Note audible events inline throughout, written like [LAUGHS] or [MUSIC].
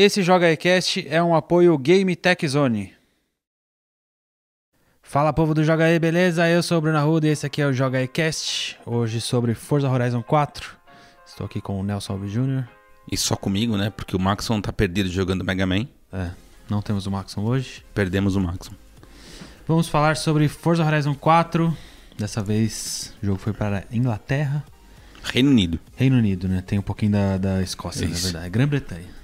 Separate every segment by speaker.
Speaker 1: Esse Joga Ecast é um apoio Game Tech Zone. Fala povo do Joga E, beleza? Eu sou o Bruno Arruda e esse aqui é o Joga Ecast. Hoje sobre Forza Horizon 4. Estou aqui com o Nelson Alves Jr.
Speaker 2: E só comigo, né? Porque o Maxon tá perdido jogando Mega Man.
Speaker 1: É, não temos o Maxon hoje.
Speaker 2: Perdemos o Maxon.
Speaker 1: Vamos falar sobre Forza Horizon 4. Dessa vez o jogo foi para a Inglaterra.
Speaker 2: Reino Unido.
Speaker 1: Reino Unido, né? Tem um pouquinho da, da Escócia, na
Speaker 2: Isso.
Speaker 1: verdade. É Grã-Bretanha.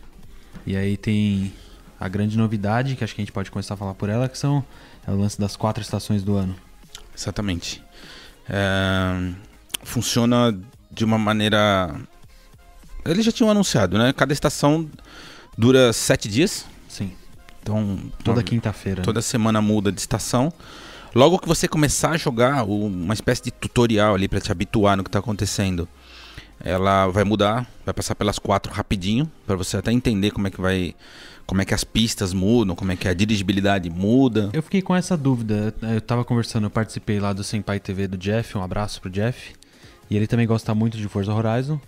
Speaker 1: E aí tem a grande novidade, que acho que a gente pode começar a falar por ela, que são é o lance das quatro estações do ano.
Speaker 2: Exatamente. É, funciona de uma maneira. Eles já tinham anunciado, né? Cada estação dura sete dias.
Speaker 1: Sim,
Speaker 2: Então,
Speaker 1: toda quinta-feira. né?
Speaker 2: toda semana muda de estação. Logo que você começar a jogar, uma espécie de tutorial ali pra te habituar no que tá acontecendo. Ela vai mudar, vai passar pelas quatro rapidinho, pra você até entender como é que vai, como é que as pistas mudam, como é que a dirigibilidade muda.
Speaker 1: Eu fiquei com essa dúvida. Eu tava conversando, eu participei lá do Senpai TV do Jeff, um abraço pro Jeff. E ele também gosta muito de Forza Horizon.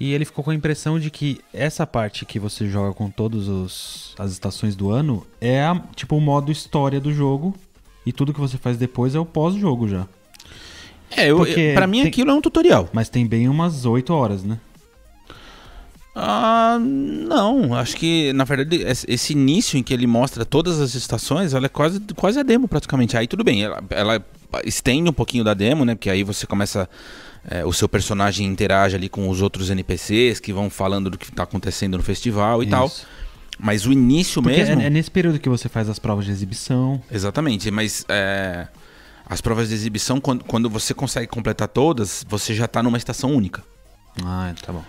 Speaker 1: E ele ficou com a impressão de que essa parte que você joga com todas as estações do ano é a, tipo o modo história do jogo. E tudo que você faz depois é o pós-jogo já.
Speaker 2: É, eu,
Speaker 1: Porque
Speaker 2: eu, pra mim
Speaker 1: tem-
Speaker 2: aquilo é um tutorial.
Speaker 1: Mas tem bem umas 8 horas, né?
Speaker 2: Ah, não. Acho que, na verdade, esse início em que ele mostra todas as estações, ela é quase, quase a demo, praticamente. Aí tudo bem, ela, ela estende um pouquinho da demo, né? Porque aí você começa. é, o seu personagem interage ali com os outros NPCs que vão falando do que tá acontecendo no festival e tal.
Speaker 1: Isso.
Speaker 2: Mas o início
Speaker 1: Porque
Speaker 2: mesmo.
Speaker 1: é, é nesse período que você faz as provas de exibição.
Speaker 2: Exatamente, mas é, as provas de exibição, quando, quando você consegue completar todas, você já tá numa estação única.
Speaker 1: Ah, tá bom.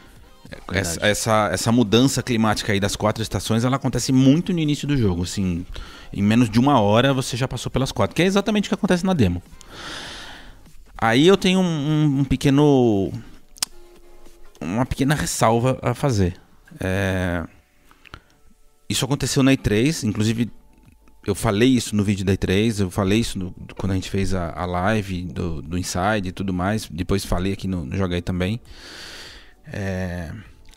Speaker 1: Verdade.
Speaker 2: Essa, essa, essa mudança climática aí das quatro estações, ela acontece muito no início do jogo. Assim, em menos de uma hora você já passou pelas quatro, que é exatamente o que acontece na demo. Aí eu tenho um, um- um pequeno. Uma pequena ressalva a fazer. É, Isso aconteceu na E3, inclusive eu falei isso no vídeo da E3, eu falei isso no- quando a gente fez a, a live do, do Inside e tudo mais. Depois falei aqui no, no Joga aí também. É,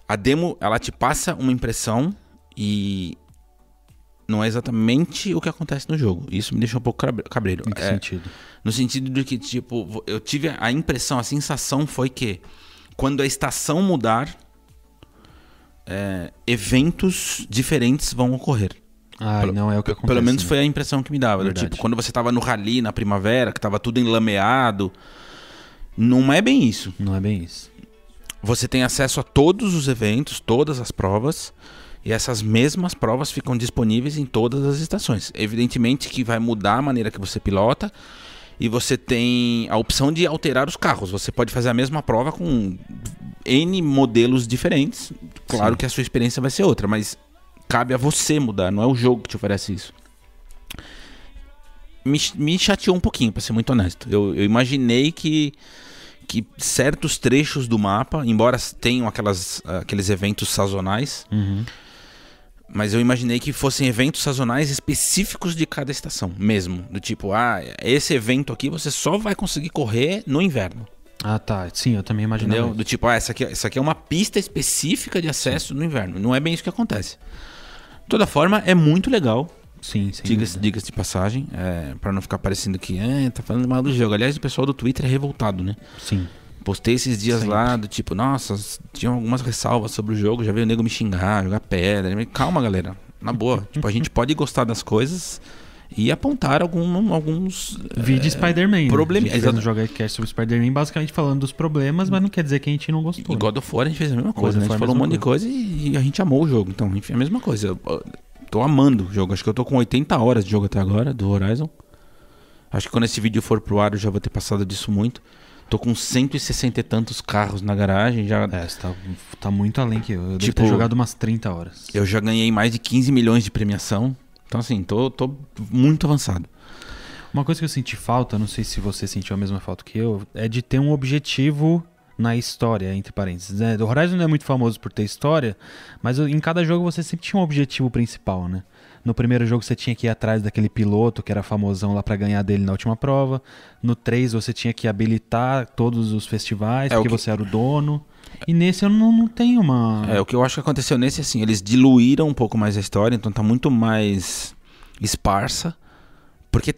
Speaker 2: a demo, ela te passa uma impressão e não é exatamente o que acontece no jogo. Isso me deixa um pouco cabre- cabreiro.
Speaker 1: Em que
Speaker 2: É,
Speaker 1: sentido?
Speaker 2: no sentido de que, tipo, eu tive a impressão, a sensação foi que quando a estação mudar, é, eventos diferentes vão ocorrer.
Speaker 1: Ah,
Speaker 2: pelo-
Speaker 1: não é o que acontece.
Speaker 2: Pelo menos
Speaker 1: né?
Speaker 2: foi a impressão que me dava. do. Tipo, quando você tava no rally na primavera, que tava tudo enlameado. Não é bem isso.
Speaker 1: Não é bem isso.
Speaker 2: Você tem acesso a todos os eventos, todas as provas, e essas mesmas provas ficam disponíveis em todas as estações. Evidentemente que vai mudar a maneira que você pilota, e você tem a opção de alterar os carros. Você pode fazer a mesma prova com N modelos diferentes. Claro
Speaker 1: Sim.
Speaker 2: que a sua experiência vai ser outra, mas cabe a você mudar, não é o jogo que te oferece isso. Me, me chateou um pouquinho, pra ser muito honesto. Eu, eu imaginei que que certos trechos do mapa, embora tenham aquelas, aqueles eventos sazonais,
Speaker 1: Uhum.
Speaker 2: mas eu imaginei que fossem eventos sazonais específicos de cada estação, mesmo. Do tipo, ah, esse evento aqui você só vai conseguir correr no inverno.
Speaker 1: Ah, tá. Sim, eu também imaginei.
Speaker 2: Do tipo, ah, essa aqui, essa aqui é uma pista específica de acesso no inverno. Não é bem isso que acontece. De toda forma, é muito legal.
Speaker 1: Sim, sim.
Speaker 2: Diga-se diga de passagem, é, para não ficar parecendo que é, tá falando mal do jogo. Aliás, o pessoal do Twitter é revoltado, né?
Speaker 1: Sim.
Speaker 2: Postei esses dias
Speaker 1: Sempre.
Speaker 2: lá do tipo, nossa, tinha algumas ressalvas sobre o jogo, já veio o nego me xingar, jogar pedra. Calma, galera. Na boa. [LAUGHS] tipo, a gente pode gostar das coisas e apontar algum, alguns.
Speaker 1: Vídeo
Speaker 2: é,
Speaker 1: Spider-Man.
Speaker 2: problema-
Speaker 1: Né?
Speaker 2: Exato.
Speaker 1: no Joga Cast sobre Spider-Man, basicamente falando dos problemas, mas não quer dizer que a gente não gostou. Né?
Speaker 2: God of War a gente fez a mesma coisa, né? A gente falou um monte de coisa e, e a gente amou o jogo. Então, enfim, a mesma coisa. Eu, eu tô amando o jogo. Acho que eu tô com 80 horas de jogo até agora, do Horizon. Acho que quando esse vídeo for pro ar eu já vou ter passado disso muito. Tô com 160 e tantos carros na garagem. Já,
Speaker 1: É, você tá, tá muito além que eu. Eu devo
Speaker 2: Tipo,
Speaker 1: ter jogado umas 30 horas.
Speaker 2: Eu já ganhei mais de 15 milhões de premiação. Então, assim, tô, tô muito avançado.
Speaker 1: Uma coisa que eu senti falta, não sei se você sentiu a mesma falta que eu, é de ter um objetivo na história, entre parênteses. né? O Horizon não é muito famoso por ter história, mas em cada jogo você sempre tinha um objetivo principal, né? No primeiro jogo você tinha que ir atrás daquele piloto que era famosão lá pra ganhar dele na última prova. No 3 você tinha que habilitar todos os festivais,
Speaker 2: É,
Speaker 1: porque
Speaker 2: que-
Speaker 1: você era o dono. E nesse eu não, não tenho uma.
Speaker 2: É, o que eu acho que aconteceu nesse, assim, eles diluíram um pouco mais a história, então tá muito mais esparsa. Porque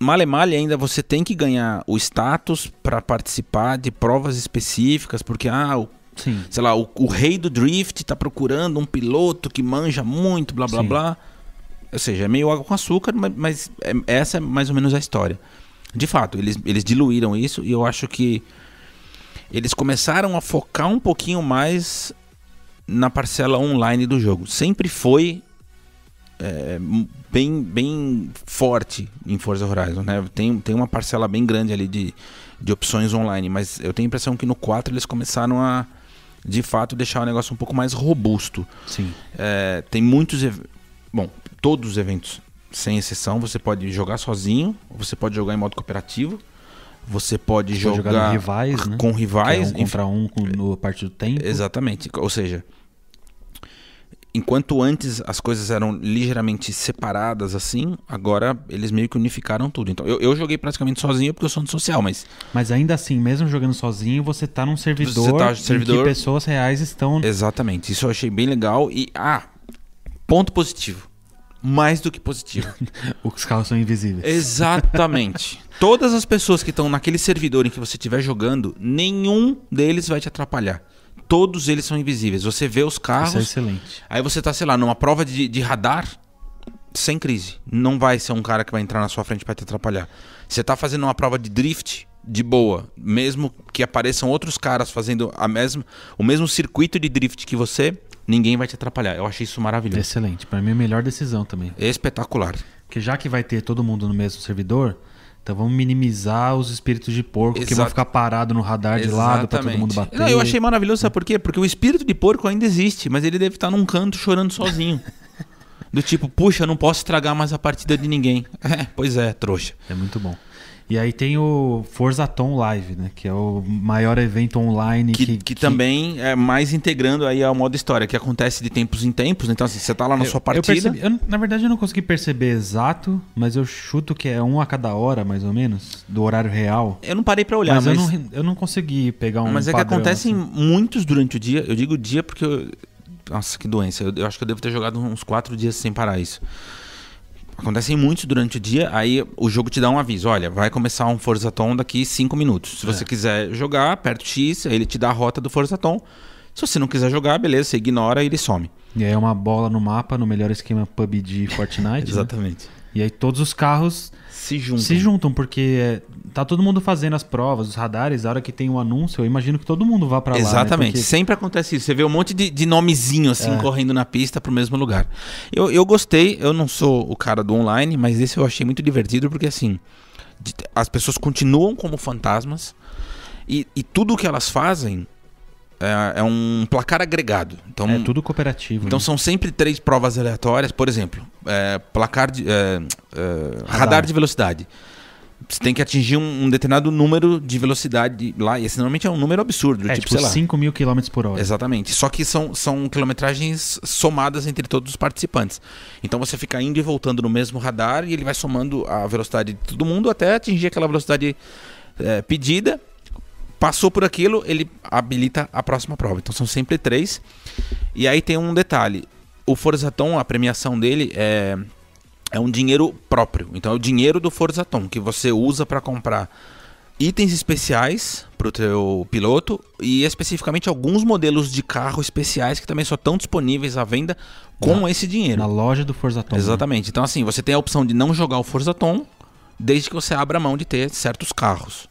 Speaker 2: male male ainda você tem que ganhar o status para participar de provas específicas, porque ah, o,
Speaker 1: Sim.
Speaker 2: sei lá, o, o rei do drift tá procurando um piloto que manja muito, blá blá
Speaker 1: Sim.
Speaker 2: blá. Ou seja, é meio água com açúcar, mas, mas é- essa é mais ou menos a história. De fato, eles, eles diluíram isso e eu acho que eles começaram a focar um pouquinho mais na parcela online do jogo. Sempre foi é, bem, bem forte em Forza Horizon, né? Tem, tem uma parcela bem grande ali de, de opções online, mas eu tenho a impressão que no 4 eles começaram a, de fato, deixar o negócio um pouco mais robusto.
Speaker 1: Sim.
Speaker 2: É, tem muitos. Bom, todos os eventos, sem exceção, você pode jogar sozinho, você pode jogar em modo cooperativo, você pode
Speaker 1: Pode
Speaker 2: jogar,
Speaker 1: jogar com rivais, né?
Speaker 2: com
Speaker 1: Que
Speaker 2: rivais.
Speaker 1: é um contra um com, no parte do tempo.
Speaker 2: Exatamente. Ou seja, enquanto antes as coisas eram ligeiramente separadas assim, agora eles meio que unificaram tudo. Então eu, eu joguei praticamente sozinho porque eu sou antissocial, mas
Speaker 1: Mas ainda assim, mesmo jogando sozinho, você tá num servidor,
Speaker 2: Você tá no
Speaker 1: em
Speaker 2: servidor-
Speaker 1: que pessoas reais estão.
Speaker 2: exatamente. Isso eu achei bem legal e ah, ponto positivo. Mais do que positivo. [LAUGHS]
Speaker 1: Os carros são invisíveis.
Speaker 2: Exatamente. [LAUGHS] Todas as pessoas que estão naquele servidor em que você estiver jogando, nenhum deles vai te atrapalhar. Todos eles são invisíveis. Você vê os
Speaker 1: Isso é
Speaker 2: carros,
Speaker 1: excelente.
Speaker 2: aí você tá, sei lá, numa prova de, de radar, sem crise. Não vai ser um cara que vai entrar na sua frente para te atrapalhar. Você tá fazendo uma prova de drift, de boa. Mesmo que apareçam outros caras fazendo a mesma, o mesmo circuito de drift que você, ninguém vai te atrapalhar. Eu achei isso maravilhoso.
Speaker 1: Excelente. Pra mim, é a melhor decisão também.
Speaker 2: Espetacular.
Speaker 1: Porque já que vai ter todo mundo no mesmo servidor, então vamos minimizar os espíritos de porco que vão
Speaker 2: Exato.
Speaker 1: ficar parados no radar de lado pra todo mundo
Speaker 2: Exatamente.
Speaker 1: bater.
Speaker 2: Não, eu achei maravilhoso, sabe por quê? Porque o espírito de porco ainda existe, mas ele deve estar num canto chorando sozinho. [LAUGHS] Do tipo, puxa, não posso estragar mais a partida de ninguém. [LAUGHS] É, pois é, trouxa.
Speaker 1: É muito bom. E aí tem o Forzaton Live, né? Que é o maior evento online
Speaker 2: Que,
Speaker 1: que,
Speaker 2: que, também é mais integrando aí ao modo história, que acontece de tempos em tempos. Então, assim, você tá lá na sua
Speaker 1: Eu
Speaker 2: partida.
Speaker 1: percebi- eu, na verdade, eu não consegui perceber exato, mas eu chuto que é um a cada hora, mais ou menos, do horário real.
Speaker 2: Eu não parei pra olhar,
Speaker 1: mas
Speaker 2: mas.
Speaker 1: eu, não, eu não consegui pegar um
Speaker 2: mas é que
Speaker 1: padrão,
Speaker 2: acontecem
Speaker 1: assim.
Speaker 2: muitos durante o dia. Eu digo dia porque. Eu... Nossa, que doença. Eu, eu acho que eu devo ter jogado uns quatro dias sem parar isso. Acontecem muitos durante o dia, aí o jogo te dá um aviso. Olha, vai começar um Forzaton daqui cinco minutos. Se você
Speaker 1: É.
Speaker 2: quiser jogar, aperta o X, aí ele te dá a rota do Forzaton. Se você não quiser jogar, beleza, você ignora e ele some.
Speaker 1: E aí é uma bola no mapa, no melhor esquema PUBG Fortnite. né? [LAUGHS] E aí todos os carros
Speaker 2: Se juntam.
Speaker 1: se juntam, porque é, tá todo mundo fazendo as provas, os radares, a hora que tem o anúncio, eu imagino que todo mundo vá pra lá. né?
Speaker 2: Exatamente.
Speaker 1: Porque-
Speaker 2: Sempre acontece isso. Você vê um monte de, de nomezinho assim
Speaker 1: É.
Speaker 2: correndo na pista pro mesmo lugar. Eu, eu gostei, eu não sou o cara do online, mas esse eu achei muito divertido porque assim, as pessoas continuam como fantasmas e, e tudo que elas fazem é, é um placar agregado. Então,
Speaker 1: É tudo cooperativo.
Speaker 2: então
Speaker 1: né?
Speaker 2: são sempre três provas aleatórias. Por exemplo, é, placar de. é, é, radar.
Speaker 1: Radar.
Speaker 2: de velocidade. Você tem que atingir um, um determinado número de velocidade lá. E esse normalmente é um número absurdo.
Speaker 1: É
Speaker 2: tipo,
Speaker 1: tipo
Speaker 2: sei lá.
Speaker 1: 5 mil quilômetros por hora.
Speaker 2: Exatamente. Só que são, são quilometragens somadas entre todos os participantes. Então você fica indo e voltando no mesmo radar e ele vai somando a velocidade de todo mundo até atingir aquela velocidade é, pedida. Passou por aquilo, ele habilita a próxima prova. Então são sempre três. E aí tem um detalhe: o Forzaton, a premiação dele é, é um dinheiro próprio. Então é o dinheiro do Forzaton que você usa para comprar itens especiais para o teu piloto e especificamente alguns modelos de carro especiais que também só estão disponíveis à venda com
Speaker 1: Na-
Speaker 2: esse dinheiro.
Speaker 1: Na loja do Forzaton. né?
Speaker 2: Exatamente. Então assim, você tem a opção de não jogar o Forzaton desde que você abra mão de ter certos carros.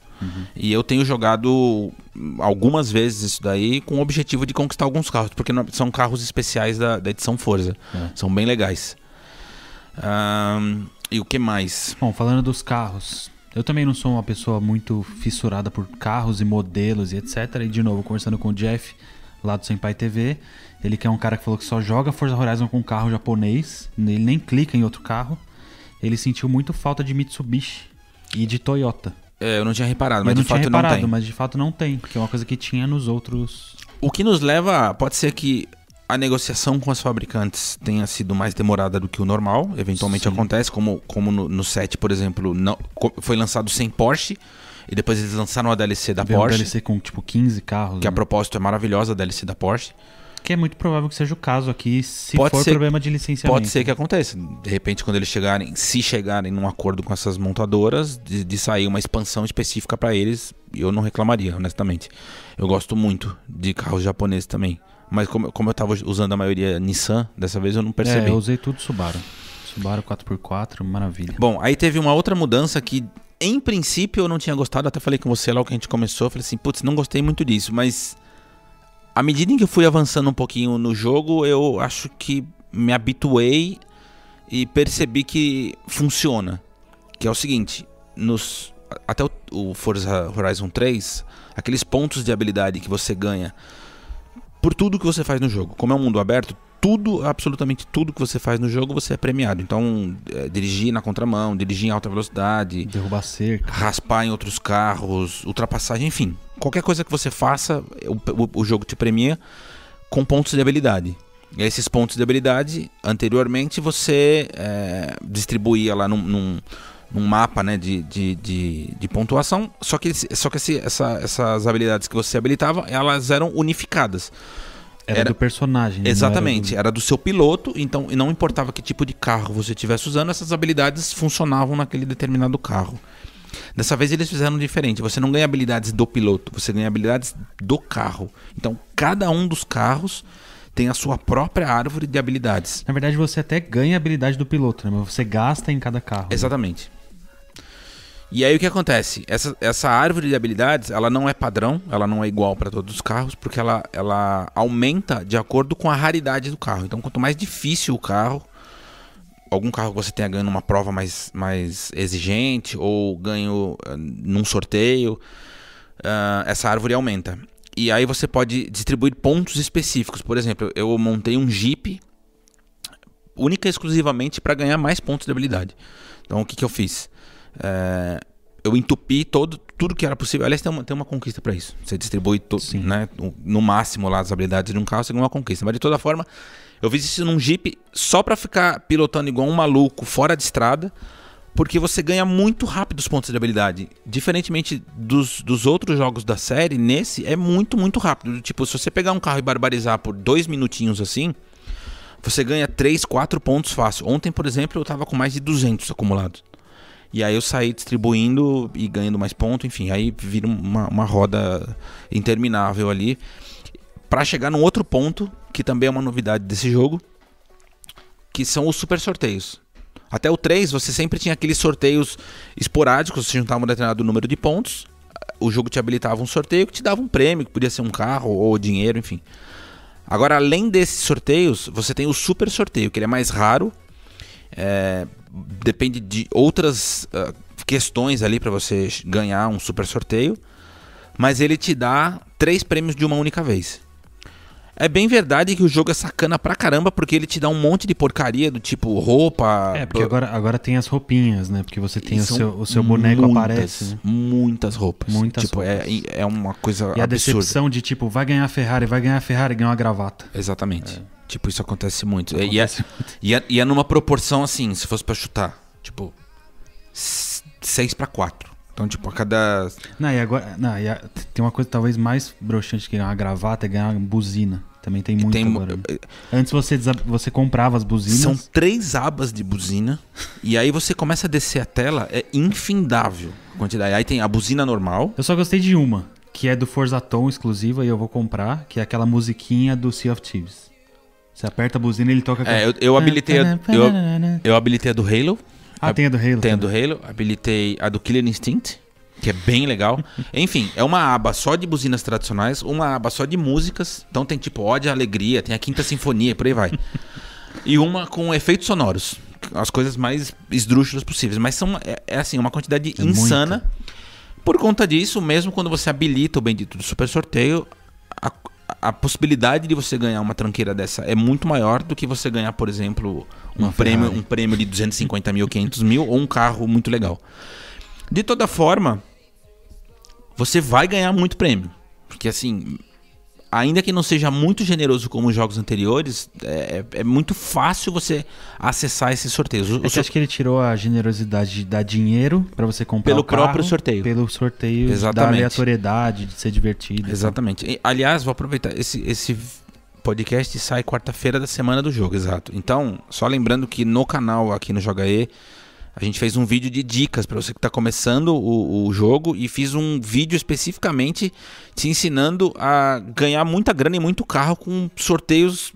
Speaker 2: E eu tenho jogado algumas vezes isso daí com o objetivo de conquistar alguns carros, porque são carros especiais da, da edição Forza.
Speaker 1: É.
Speaker 2: São bem legais. Ahn, e o que mais?
Speaker 1: Bom, falando dos carros, eu também não sou uma pessoa muito fissurada por carros e modelos e etc. E de novo, conversando com o Jeff, lá do Senpai TV, ele que é um cara que falou que só joga Forza Horizon com carro japonês, ele nem clica em outro carro. Ele sentiu muito falta de Mitsubishi e de Toyota.
Speaker 2: É, eu não tinha reparado, mas
Speaker 1: eu não
Speaker 2: de fato não
Speaker 1: reparado,
Speaker 2: tem.
Speaker 1: mas de fato não tem, que é uma coisa que tinha nos outros.
Speaker 2: O que nos leva. Pode ser que a negociação com as fabricantes tenha sido mais demorada do que o normal. Eventualmente
Speaker 1: Sim.
Speaker 2: acontece, como, como no, no set, por exemplo, não, foi lançado sem Porsche. E depois eles lançaram a DLC da
Speaker 1: Veio uma
Speaker 2: Porsche,
Speaker 1: DLC com tipo 15 carros.
Speaker 2: que a
Speaker 1: né?
Speaker 2: propósito é maravilhosa a DLC da Porsche.
Speaker 1: Que é muito provável que seja o caso aqui, se
Speaker 2: Pode
Speaker 1: for
Speaker 2: ser-
Speaker 1: problema de licenciamento.
Speaker 2: Pode ser que aconteça. De repente, quando eles chegarem, se chegarem num acordo com essas montadoras, de, de sair uma expansão específica para eles, eu não reclamaria, honestamente. Eu gosto muito de carros japoneses também. Mas como, como eu tava usando a maioria Nissan, dessa vez eu não percebi.
Speaker 1: É, eu usei tudo Subaru. Subaru 4x4, maravilha.
Speaker 2: Bom, aí teve uma outra mudança que, em princípio, eu não tinha gostado. Até falei com você logo que a gente começou. Falei assim, putz, não gostei muito disso. Mas, à medida em que eu fui avançando um pouquinho no jogo, eu acho que me habituei e percebi que funciona. Que é o seguinte, nos até o, o Forza Horizon 3, aqueles pontos de habilidade que você ganha por tudo que você faz no jogo. Como é um mundo aberto, tudo, absolutamente tudo que você faz no jogo, você é premiado. Então, é, dirigir na contramão, dirigir em alta velocidade,
Speaker 1: Derrubar cerca.
Speaker 2: raspar em outros carros, ultrapassagem, enfim. Qualquer coisa que você faça, o, o- o jogo te premia com pontos de habilidade. E esses pontos de habilidade, anteriormente, você é, distribuía lá num, num, num mapa né, de, de, de, de pontuação, só que, só que esse- essa- essas habilidades que você habilitava, elas eram unificadas.
Speaker 1: Era,
Speaker 2: Era-
Speaker 1: do personagem. né?
Speaker 2: Exatamente,
Speaker 1: era
Speaker 2: era do seu piloto, então e não importava que tipo de carro você estivesse usando, essas habilidades funcionavam naquele determinado carro. Dessa vez eles fizeram diferente, você não ganha habilidades do piloto, você ganha habilidades do carro. Então cada um dos carros tem a sua própria árvore de habilidades.
Speaker 1: Na verdade, você até ganha a habilidade do piloto, né? Mas você gasta em cada carro. né?
Speaker 2: E aí o que acontece? Essa, essa árvore de habilidades, ela não é padrão, ela não é igual para todos os carros, porque ela, ela aumenta de acordo com a raridade do carro. Então, quanto mais difícil o carro, algum carro que você tenha ganho numa prova mais, mais exigente ou ganho ah, num sorteio, ah, essa árvore aumenta. E aí você pode distribuir pontos específicos. Por exemplo, eu montei um Jeep única e exclusivamente para ganhar mais pontos de habilidade. Então o que, que eu fiz? É, eu entupi todo, tudo que era possível. Aliás, tem uma, tem uma conquista para isso. Você distribui to- né, no- no máximo lá as habilidades de um carro, você ganha uma conquista. Mas de toda forma, eu fiz isso num Jeep só para ficar pilotando igual um maluco fora de estrada. Porque você ganha muito rápido os pontos de habilidade. Diferentemente dos, dos outros jogos da série, nesse é muito, muito rápido. Tipo, se você pegar um carro e barbarizar por dois minutinhos assim, você ganha 3, 4 pontos fácil. Ontem, por exemplo, eu tava com mais de 200 acumulados. E aí eu saí distribuindo e ganhando mais pontos, enfim, aí vira uma, uma roda interminável ali. Pra chegar num outro ponto, que também é uma novidade desse jogo, que são os super sorteios. Até o 3, você sempre tinha aqueles sorteios esporádicos, você juntava um determinado número de pontos, o jogo te habilitava um sorteio que te dava um prêmio, que podia ser um carro ou dinheiro, enfim. Agora, além desses sorteios, você tem o super sorteio, que ele é mais raro. É, depende de outras ah, questões ali para você ganhar um super sorteio. Mas ele te dá três prêmios de uma única vez. É bem verdade que o jogo é sacana pra caramba, porque ele te dá um monte de porcaria do tipo roupa.
Speaker 1: É, porque agora, agora tem as roupinhas, né? Porque você tem
Speaker 2: E
Speaker 1: o seu, o seu boneco
Speaker 2: muitas,
Speaker 1: aparece, né?
Speaker 2: Muitas roupas.
Speaker 1: Muitas
Speaker 2: tipo, é-
Speaker 1: roupas.
Speaker 2: É, uma coisa
Speaker 1: E a
Speaker 2: absurda.
Speaker 1: decepção de tipo, vai ganhar a Ferrari, vai ganhar a Ferrari, ganhar uma gravata.
Speaker 2: Exatamente. Tipo, isso acontece muito. E é-
Speaker 1: Acontece
Speaker 2: E é, e é numa proporção assim, se fosse pra chutar, tipo, 6 pra 4. Então, tipo, a cada.
Speaker 1: Não, e agora. Não, e a- tem uma coisa talvez mais broxante que ganhar uma gravata é ganhar uma buzina. Também tem muito
Speaker 2: tem,
Speaker 1: agora. né? Antes você, desa- você comprava as buzinas.
Speaker 2: São três abas de buzina. e aí você começa a descer a tela, é infindável a quantidade. Aí tem a buzina normal.
Speaker 1: Eu só gostei de uma, que é do Forza Tom exclusiva e eu vou comprar, que é aquela musiquinha do Sea of Thieves. Você aperta a buzina e ele toca
Speaker 2: É, eu, eu habilitei a, eu, eu habilitei a do Halo.
Speaker 1: Ah, tem a do Halo.
Speaker 2: Tem a do. Halo. Habilitei a do Killer Instinct, que é bem legal. [LAUGHS] Enfim, é uma aba só de buzinas tradicionais, uma aba só de músicas. Então tem tipo Ode à Alegria, tem a Quinta Sinfonia, por aí vai. [LAUGHS] e uma com efeitos sonoros. As coisas mais esdrúxulas possíveis. Mas são, é, é assim, uma quantidade
Speaker 1: É
Speaker 2: insana. Por conta disso, mesmo quando você habilita o bendito do super sorteio, a, a possibilidade de você ganhar uma tranqueira dessa é muito maior do que você ganhar, por exemplo, um
Speaker 1: Uma
Speaker 2: prêmio,
Speaker 1: Ferrari.
Speaker 2: um prêmio de 250 mil, 500 mil ou um carro muito legal. De toda forma, você vai ganhar muito prêmio. Porque assim, ainda que não seja muito generoso como os jogos anteriores, é, é muito fácil você acessar esses sorteios. O,
Speaker 1: É que acho que ele tirou a generosidade de dar dinheiro pra você comprar
Speaker 2: Pelo
Speaker 1: carro,
Speaker 2: próprio sorteio.
Speaker 1: Pelo sorteio da
Speaker 2: Exatamente.
Speaker 1: aleatoriedade, de ser divertido.
Speaker 2: Exatamente. E, aliás, vou aproveitar. Esse, esse podcast sai quarta-feira da semana do jogo, exato. Então, só lembrando que no canal aqui no Joga E, a gente fez um vídeo de dicas para você que está começando o, o jogo e fiz um vídeo especificamente te ensinando a ganhar muita grana e muito carro com sorteios,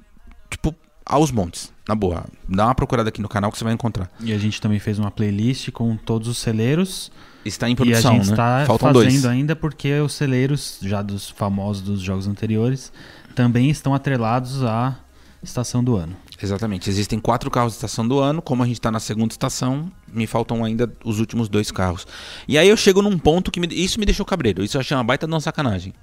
Speaker 2: tipo, aos montes. Na boa, dá uma procurada aqui no canal que você vai encontrar.
Speaker 1: E a gente também fez uma playlist com todos os celeiros.
Speaker 2: Está em
Speaker 1: e a
Speaker 2: produção,
Speaker 1: gente
Speaker 2: né?
Speaker 1: está
Speaker 2: Faltam
Speaker 1: fazendo
Speaker 2: dois.
Speaker 1: ainda porque os celeiros, já dos famosos dos jogos anteriores, também estão atrelados à estação do ano.
Speaker 2: Exatamente. Existem quatro carros de estação do ano. Como a gente está na segunda estação, me faltam ainda os últimos dois carros. E aí eu chego num ponto que me- isso me deixou cabreiro. Isso eu achei uma baita de uma sacanagem.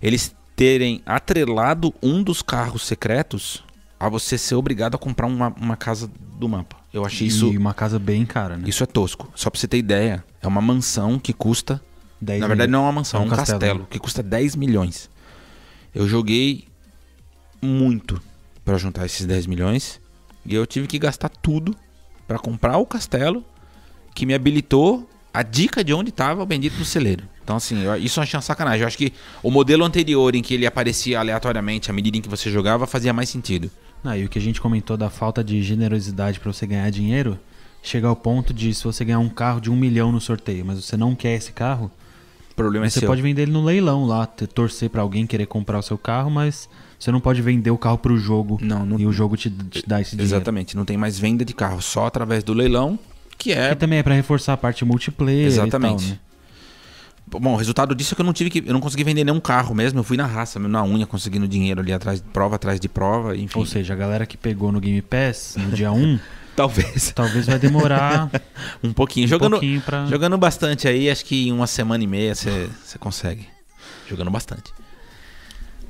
Speaker 2: Eles terem atrelado um dos carros secretos a você ser obrigado a comprar uma, uma casa do mapa. Eu achei isso.
Speaker 1: E uma casa bem cara, né?
Speaker 2: Isso é tosco. Só pra você ter ideia, é uma mansão que custa.
Speaker 1: 10
Speaker 2: na verdade,
Speaker 1: mil.
Speaker 2: não é uma mansão, é um castelo, que custa 10 milhões. Eu joguei muito pra juntar esses 10 milhões e eu tive que gastar tudo pra comprar o castelo que me habilitou a dica de onde tava o bendito do celeiro. Então, assim, eu- isso eu achei uma sacanagem. Eu acho que o modelo anterior, em que ele aparecia aleatoriamente à medida em que você jogava, fazia mais sentido.
Speaker 1: Ah, e o que a gente comentou da falta de generosidade pra você ganhar dinheiro, chega ao ponto de se você ganhar um carro de um milhão no sorteio, mas você não quer esse carro,
Speaker 2: O problema é
Speaker 1: você
Speaker 2: seu.
Speaker 1: pode vender ele no leilão lá, torcer pra alguém querer comprar o seu carro, mas você não pode vender o carro pro jogo
Speaker 2: Não, não-
Speaker 1: e o jogo te, te dá esse dinheiro.
Speaker 2: Exatamente. Não tem mais venda de carro, só através do leilão, que é
Speaker 1: E também é pra reforçar a parte multiplayer
Speaker 2: Exatamente.
Speaker 1: tal, né?
Speaker 2: Bom, o resultado disso é que eu não tive que. Eu não consegui vender nenhum carro mesmo. Eu fui na raça, na unha, conseguindo dinheiro ali atrás de prova, atrás de prova, enfim.
Speaker 1: Ou seja, a galera que pegou no Game Pass no dia 1, [LAUGHS]
Speaker 2: talvez. [LAUGHS]
Speaker 1: talvez vai demorar [LAUGHS]
Speaker 2: Um pouquinho.
Speaker 1: um
Speaker 2: jogando,
Speaker 1: pouquinho pra...
Speaker 2: jogando bastante aí, acho que em uma semana e meia você consegue. Jogando bastante.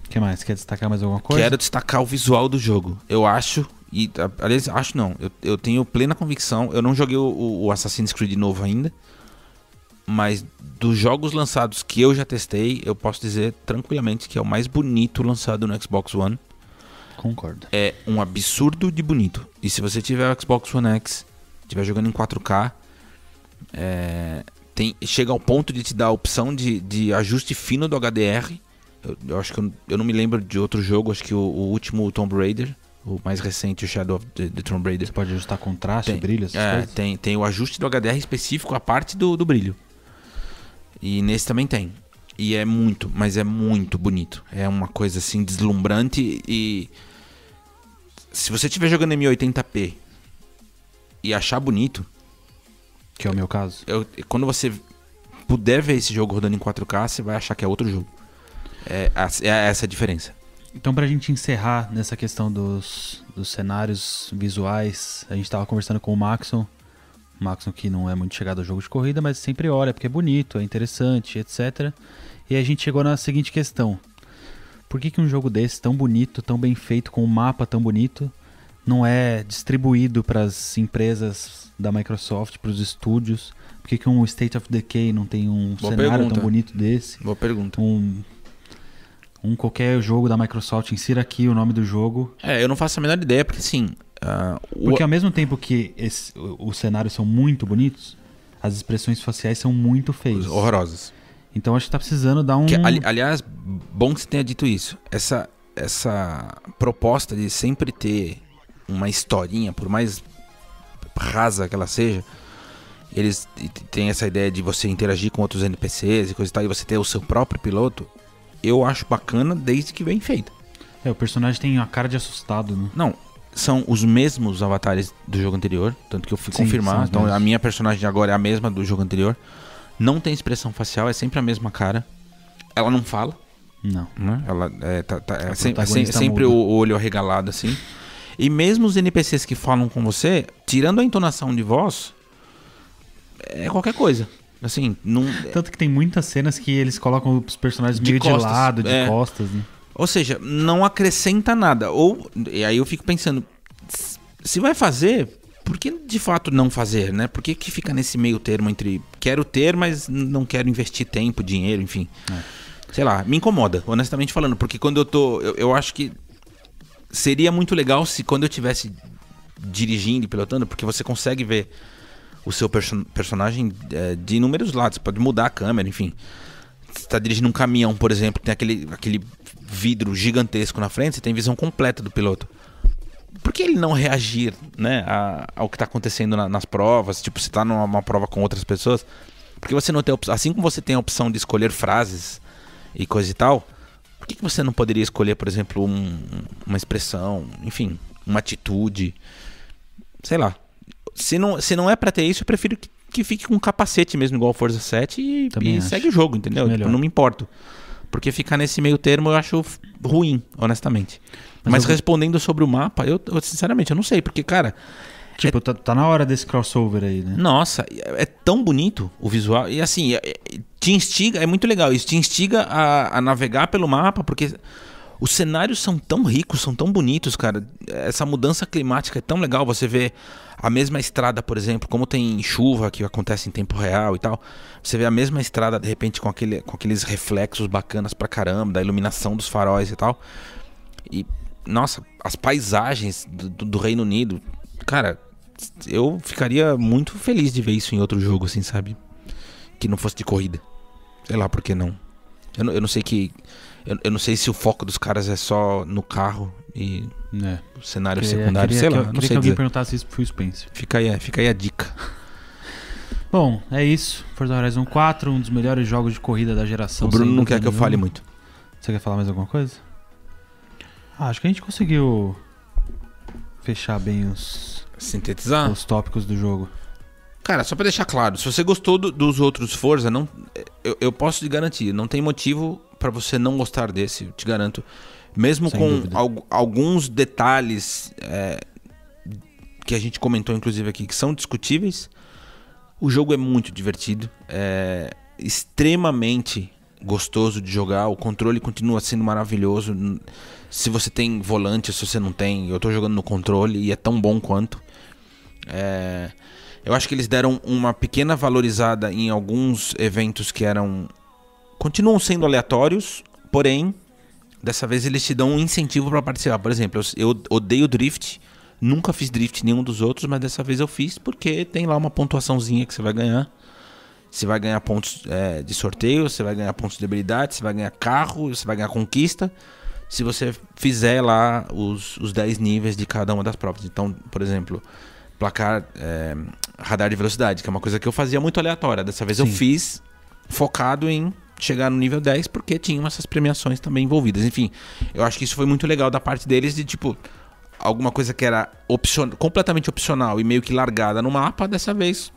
Speaker 1: O que mais? Quer destacar mais alguma coisa?
Speaker 2: Quero destacar o visual do jogo. Eu acho. E, aliás, acho não. Eu, eu tenho plena convicção. Eu não joguei o- o Assassin's Creed novo ainda. Mas dos jogos lançados que eu já testei, eu posso dizer tranquilamente que é o mais bonito lançado no Xbox One.
Speaker 1: Concordo.
Speaker 2: é um absurdo de bonito. E se você tiver o Xbox One X, estiver jogando em 4K, é, tem, chega ao ponto de te dar a opção de, de ajuste fino do HDR. Eu, eu acho que eu, eu não me lembro de outro jogo, acho que o, o último Tomb Raider, o mais recente, o Shadow of the, the Tomb Raider.
Speaker 1: Você pode ajustar contraste,
Speaker 2: Tem.
Speaker 1: brilho, essas
Speaker 2: É,
Speaker 1: coisas?
Speaker 2: tem, tem o ajuste do HDR específico, a parte do, do brilho. E nesse também tem. E é muito, mas é muito bonito. É uma coisa assim deslumbrante e. Se você estiver jogando em 1080p e achar bonito,
Speaker 1: Que é o meu caso.
Speaker 2: eu- quando você puder ver esse jogo rodando em 4K, você vai achar que é outro jogo. É, é essa a diferença.
Speaker 1: Então, pra gente encerrar nessa questão dos, dos cenários visuais, a gente tava conversando com o Maxon. Maxon que não é muito chegado ao jogo de corrida, mas sempre olha porque é bonito, é interessante, etc. E a gente chegou na seguinte questão: Por que, que um jogo desse, tão bonito, tão bem feito, com um mapa tão bonito, não é distribuído para as empresas da Microsoft, para os estúdios? Por que, que um State of Decay não tem um
Speaker 2: Boa
Speaker 1: cenário
Speaker 2: pergunta.
Speaker 1: tão bonito desse?
Speaker 2: Boa pergunta.
Speaker 1: um, um qualquer jogo da Microsoft, insira aqui o nome do jogo.
Speaker 2: É, eu não faço a menor ideia, porque assim. O-
Speaker 1: Porque ao mesmo tempo que esse- os cenários são muito bonitos, as expressões faciais são muito feias.
Speaker 2: horrorosas.
Speaker 1: Então acho que tá precisando dar um.
Speaker 2: Que, ali- aliás, bom que você tenha dito isso. Essa, essa proposta de sempre ter uma historinha, por mais rasa que ela seja, eles têm essa ideia de você interagir com outros NPCs e coisa e tal, e você ter o seu próprio piloto. Eu acho bacana desde que bem feita.
Speaker 1: É, o personagem tem a cara de assustado, né?
Speaker 2: Não, são os mesmos avatares do jogo anterior, tanto que eu fui
Speaker 1: Sim,
Speaker 2: confirmar. Então
Speaker 1: mesmos.
Speaker 2: a minha personagem agora é a mesma do jogo anterior. Não tem expressão facial, é sempre a mesma cara. Ela não fala.
Speaker 1: Não.
Speaker 2: né? Ela é, tá- tá- é
Speaker 1: A
Speaker 2: sem- é
Speaker 1: protagonista
Speaker 2: sem- sempre o, olho arregalado assim. E mesmo os NPCs que falam com você, tirando a entonação de voz, é qualquer coisa. Assim, não.
Speaker 1: Tanto que tem muitas cenas que eles colocam os personagens
Speaker 2: De
Speaker 1: meio
Speaker 2: costas,
Speaker 1: de lado, de
Speaker 2: é.
Speaker 1: costas, né?
Speaker 2: Ou seja, não acrescenta nada. Ou e aí eu fico pensando, se vai fazer, por que de fato não fazer, né? Por que, que fica nesse meio termo entre quero ter, mas não quero investir tempo, dinheiro, enfim. sei lá, me incomoda, honestamente falando, porque quando eu tô, eu, eu acho que seria muito legal se quando eu tivesse dirigindo e pilotando, porque você consegue ver o seu perso personagem é, de inúmeros lados, pode mudar a câmera, enfim. Você está dirigindo um caminhão, por exemplo, tem aquele, aquele vidro gigantesco na frente, você tem visão completa do piloto. Por que ele não reagir né, a, ao que está acontecendo na, nas provas? Tipo, você está numa prova com outras pessoas. Porque você não tem Assim como você tem a opção de escolher frases e coisa e tal, por que, que você não poderia escolher, por exemplo, um, uma expressão, enfim, uma atitude? Sei lá. Se não, se não é para ter isso, eu prefiro que, que fique com um capacete mesmo, igual Forza 7 e, e segue o jogo, entendeu? Tipo, não me importo. Porque ficar nesse meio termo eu acho ruim, honestamente. Mas, Mas eu... respondendo sobre o mapa, eu, eu, sinceramente eu não sei, porque, cara.
Speaker 1: Tipo, é... tá, tá, na hora desse crossover aí, né?
Speaker 2: Nossa, é tão bonito o visual. E assim, é, é, te instiga, é muito legal isso, te instiga a, a navegar pelo mapa, porque os cenários são tão ricos, são tão bonitos, cara. Essa mudança climática é tão legal. Você vê a mesma estrada, por exemplo, como tem chuva que acontece em tempo real e tal. Você vê a mesma estrada, de repente, com, aquele, com aqueles reflexos bacanas pra caramba, da iluminação dos faróis e tal. E, nossa, as paisagens do, do Reino Unido. Cara, eu ficaria muito feliz de ver isso em outro jogo, assim, sabe? Que não fosse de corrida. Sei lá por que não. Eu, não, eu não sei que eu, eu, não sei se o foco dos caras é só no carro e é. cenário queria, secundário,
Speaker 1: queria,
Speaker 2: sei lá.
Speaker 1: Eu, não
Speaker 2: sei
Speaker 1: que alguém dizer. perguntasse isso pro Phil Spencer.
Speaker 2: Fica aí, fica aí a dica. [LAUGHS]
Speaker 1: Bom, é isso. Forza Horizon 4, um dos melhores jogos de corrida da geração.
Speaker 2: O Bruno não quer que eu fale muito.
Speaker 1: Você quer falar mais alguma coisa? Ah, acho que a gente conseguiu fechar bem os
Speaker 2: sintetizar
Speaker 1: os tópicos do jogo.
Speaker 2: Cara, só para deixar claro, se você gostou do, dos outros Forza, não, eu, eu, posso te garantir, não tem motivo para você não gostar desse, te garanto. Mesmo Sem com al, alguns detalhes é, que a gente comentou, inclusive aqui, que são discutíveis, o jogo é muito divertido, é extremamente gostoso de jogar, o controle continua sendo maravilhoso. Se você tem volante, se você não tem, eu tô jogando no controle e é tão bom quanto. É, eu acho que eles deram uma pequena valorizada em alguns eventos que eram continuam sendo aleatórios, porém, dessa vez eles te dão um incentivo para participar. Por exemplo, eu, eu odeio drift, nunca fiz drift nenhum dos outros, mas dessa vez eu fiz porque tem lá uma pontuaçãozinha que você vai ganhar. Você vai ganhar pontos é, de sorteio, você vai ganhar pontos de habilidade, você vai ganhar carro, você vai ganhar conquista. Se você fizer lá os, os 10 níveis de cada uma das provas. Então, por exemplo, placar é, radar de velocidade, que é uma coisa que eu fazia muito aleatória. Dessa vez Sim. eu fiz focado em chegar no nível 10 porque tinham essas premiações também envolvidas. Enfim, eu acho que isso foi muito legal da parte deles de tipo alguma coisa que era opcion... completamente opcional e meio que largada no mapa, dessa vez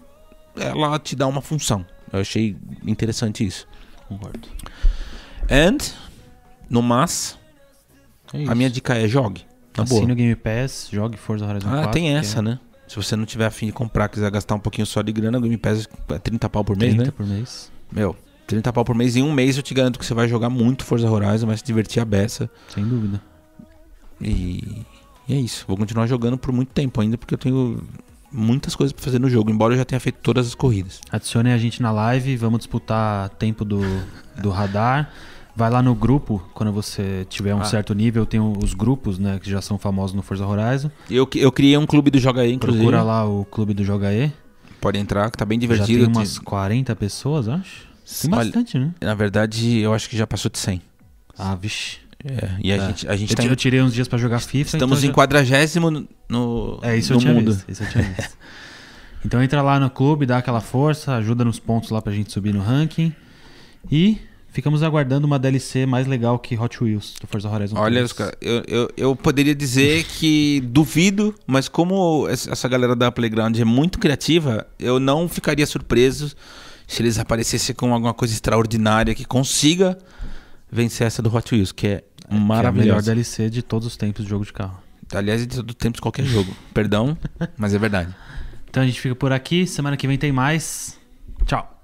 Speaker 2: ela te dá uma função. Eu achei interessante isso.
Speaker 1: Concordo.
Speaker 2: And no mas é a minha dica é jogue.
Speaker 1: Na Assine boa. o Game Pass, jogue Forza Horizon ah, 4.
Speaker 2: Ah, tem essa, é... né? Se você não tiver afim de comprar, quiser gastar um pouquinho só de grana, o Game Pass é 30 pau por mês, 30 né?
Speaker 1: por mês.
Speaker 2: Meu, 30 pau por mês. Em um mês eu te garanto que você vai jogar muito Forza Horizon, vai se divertir a beça.
Speaker 1: Sem dúvida.
Speaker 2: E, e é isso. Vou continuar jogando por muito tempo ainda, porque eu tenho muitas coisas para fazer no jogo, embora eu já tenha feito todas as corridas.
Speaker 1: Adicione a gente na live, vamos disputar tempo do, do radar. Vai lá no grupo, quando você tiver um ah. certo nível, tem os grupos, né, que já são famosos no Forza Horizon.
Speaker 2: Eu, eu criei um clube do Joga E, inclusive.
Speaker 1: Procura lá o clube do Joga E.
Speaker 2: Pode entrar, que tá bem divertido.
Speaker 1: Já tem umas 40 pessoas, acho. Tem bastante, Olha, né?
Speaker 2: Na verdade, eu acho que já passou de 100.
Speaker 1: Ah, vixe.
Speaker 2: É, e a é. gente, a gente
Speaker 1: eu,
Speaker 2: tá
Speaker 1: eu tirei uns dias para jogar FIFA.
Speaker 2: Estamos então em já... quadragésimo no,
Speaker 1: é, isso
Speaker 2: no
Speaker 1: eu tinha
Speaker 2: mundo.
Speaker 1: Visto, isso eu tinha visto. [LAUGHS] então entra lá no clube, dá aquela força, ajuda nos pontos lá pra gente subir no ranking. E ficamos aguardando uma DLC mais legal que Hot Wheels do Forza Horizon
Speaker 2: Olha, eu, eu, eu poderia dizer [LAUGHS] que duvido, mas como essa galera da Playground é muito criativa, eu não ficaria surpreso se eles aparecessem com alguma coisa extraordinária que consiga vencer essa do Hot Wheels, que é maravilhosa. É a melhor
Speaker 1: DLC de todos os tempos de jogo de carro.
Speaker 2: Aliás, de todos os tempos de qualquer jogo. [LAUGHS] Perdão, mas é verdade.
Speaker 1: Então a gente fica por aqui. Semana que vem tem mais. Tchau.